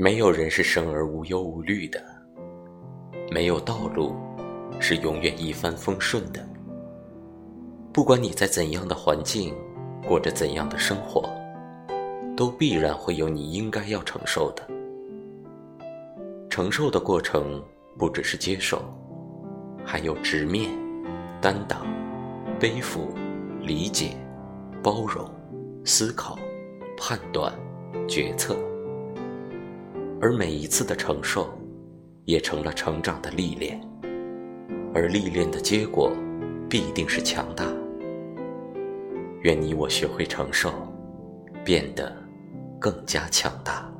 没有人是生而无忧无虑的，没有道路是永远一帆风顺的。不管你在怎样的环境，过着怎样的生活，都必然会有你应该要承受的。承受的过程不只是接受，还有直面、担当、背负、理解、包容、思考、判断、决策。而每一次的承受，也成了成长的历练，而历练的结果，必定是强大。愿你我学会承受，变得更加强大。